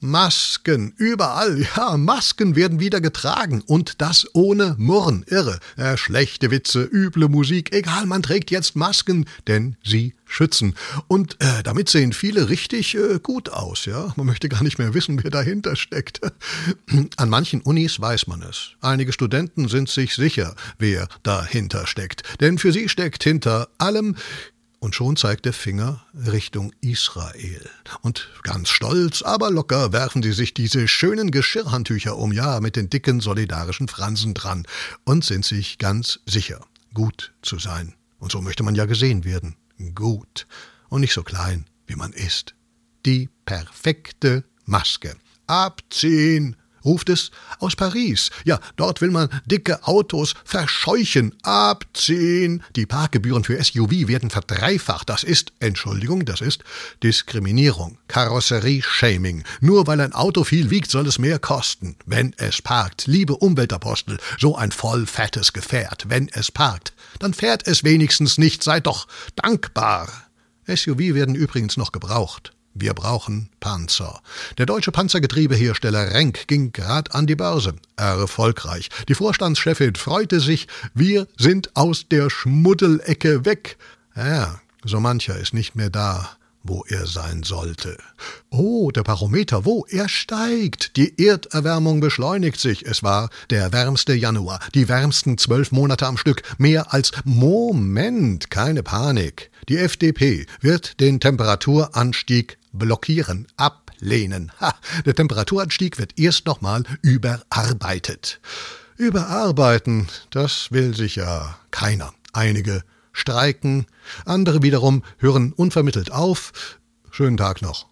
Masken, überall, ja, Masken werden wieder getragen und das ohne Murren, irre. Äh, schlechte Witze, üble Musik, egal, man trägt jetzt Masken, denn sie schützen. Und äh, damit sehen viele richtig äh, gut aus, ja. Man möchte gar nicht mehr wissen, wer dahinter steckt. An manchen Unis weiß man es. Einige Studenten sind sich sicher, wer dahinter steckt. Denn für sie steckt hinter allem und schon zeigt der Finger Richtung Israel. Und ganz stolz, aber locker werfen sie sich diese schönen Geschirrhandtücher um, ja, mit den dicken solidarischen Fransen dran, und sind sich ganz sicher, gut zu sein. Und so möchte man ja gesehen werden. Gut. Und nicht so klein, wie man ist. Die perfekte Maske. Abziehen, ruft es aus Paris. Ja, dort will man dicke Autos verscheuchen, abziehen. Die Parkgebühren für SUV werden verdreifacht. Das ist, Entschuldigung, das ist Diskriminierung, Karosserie-Shaming. Nur weil ein Auto viel wiegt, soll es mehr kosten, wenn es parkt. Liebe Umweltapostel, so ein voll fettes Gefährt, wenn es parkt, dann fährt es wenigstens nicht, seid doch dankbar. SUV werden übrigens noch gebraucht. Wir brauchen Panzer. Der deutsche Panzergetriebehersteller Renk ging grad an die Börse. Erfolgreich. Die Vorstandschefin freute sich, wir sind aus der Schmuddelecke weg. Ja, so mancher ist nicht mehr da, wo er sein sollte. Oh, der Barometer, wo? Er steigt. Die Erderwärmung beschleunigt sich. Es war der wärmste Januar, die wärmsten zwölf Monate am Stück. Mehr als Moment, keine Panik. Die FDP wird den Temperaturanstieg blockieren, ablehnen. Ha, der Temperaturanstieg wird erst nochmal überarbeitet. Überarbeiten, das will sich ja keiner. Einige streiken, andere wiederum hören unvermittelt auf. Schönen Tag noch.